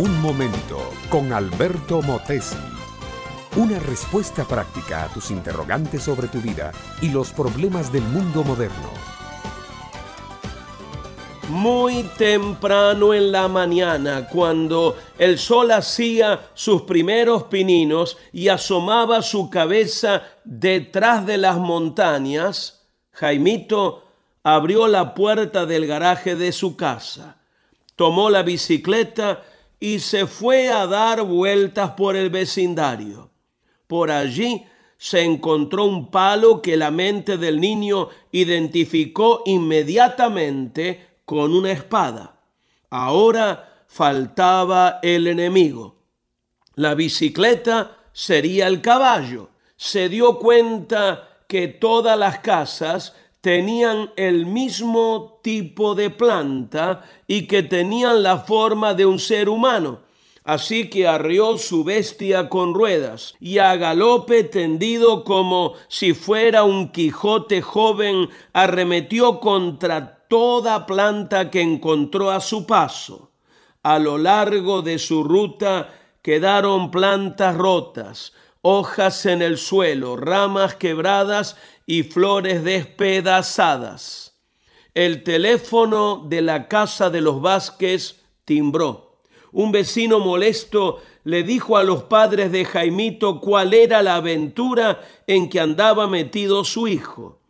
Un momento con Alberto Motesi. Una respuesta práctica a tus interrogantes sobre tu vida y los problemas del mundo moderno. Muy temprano en la mañana, cuando el sol hacía sus primeros pininos y asomaba su cabeza detrás de las montañas, Jaimito abrió la puerta del garaje de su casa, tomó la bicicleta y se fue a dar vueltas por el vecindario. Por allí se encontró un palo que la mente del niño identificó inmediatamente con una espada. Ahora faltaba el enemigo. La bicicleta sería el caballo. Se dio cuenta que todas las casas tenían el mismo tipo de planta y que tenían la forma de un ser humano. Así que arrió su bestia con ruedas y a galope tendido como si fuera un Quijote joven arremetió contra toda planta que encontró a su paso. A lo largo de su ruta quedaron plantas rotas, hojas en el suelo, ramas quebradas y flores despedazadas. El teléfono de la casa de los Vázquez timbró. Un vecino molesto le dijo a los padres de Jaimito cuál era la aventura en que andaba metido su hijo.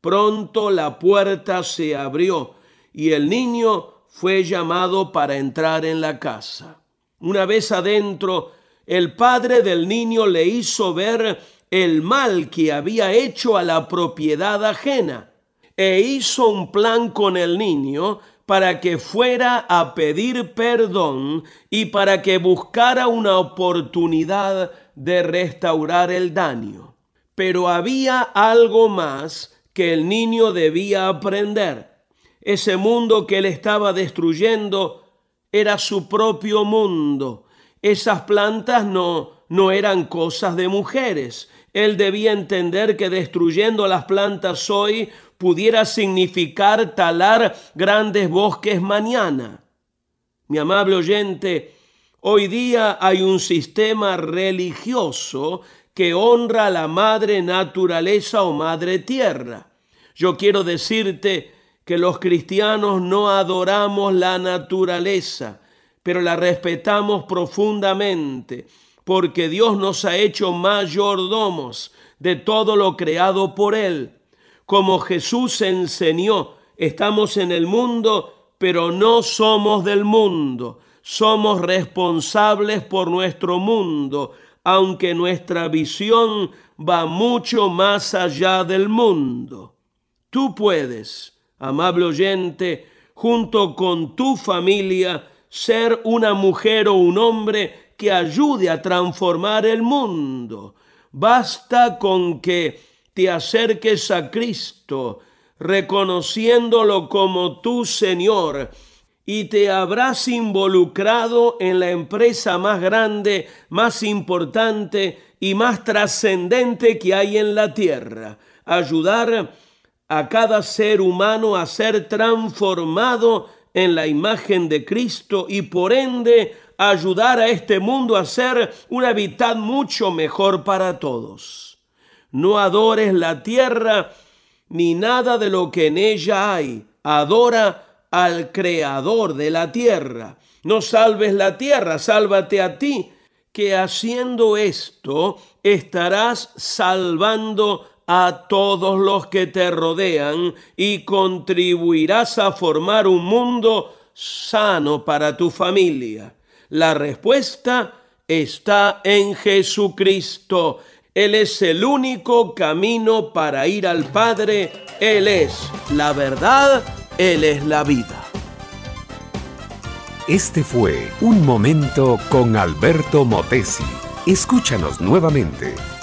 Pronto la puerta se abrió y el niño fue llamado para entrar en la casa. Una vez adentro, el padre del niño le hizo ver el mal que había hecho a la propiedad ajena e hizo un plan con el niño para que fuera a pedir perdón y para que buscara una oportunidad de restaurar el daño. Pero había algo más que el niño debía aprender. Ese mundo que él estaba destruyendo era su propio mundo. Esas plantas no, no eran cosas de mujeres, él debía entender que destruyendo las plantas hoy pudiera significar talar grandes bosques mañana. Mi amable oyente, hoy día hay un sistema religioso que honra a la madre naturaleza o madre tierra. Yo quiero decirte que los cristianos no adoramos la naturaleza, pero la respetamos profundamente porque Dios nos ha hecho mayordomos de todo lo creado por Él. Como Jesús enseñó, estamos en el mundo, pero no somos del mundo. Somos responsables por nuestro mundo, aunque nuestra visión va mucho más allá del mundo. Tú puedes, amable oyente, junto con tu familia, ser una mujer o un hombre que ayude a transformar el mundo. Basta con que te acerques a Cristo, reconociéndolo como tu Señor, y te habrás involucrado en la empresa más grande, más importante y más trascendente que hay en la tierra. Ayudar a cada ser humano a ser transformado en la imagen de Cristo y por ende ayudar a este mundo a ser un hábitat mucho mejor para todos. No adores la tierra ni nada de lo que en ella hay. Adora al creador de la tierra. No salves la tierra, sálvate a ti, que haciendo esto estarás salvando a todos los que te rodean y contribuirás a formar un mundo sano para tu familia. La respuesta está en Jesucristo. Él es el único camino para ir al Padre. Él es la verdad, Él es la vida. Este fue Un Momento con Alberto Motesi. Escúchanos nuevamente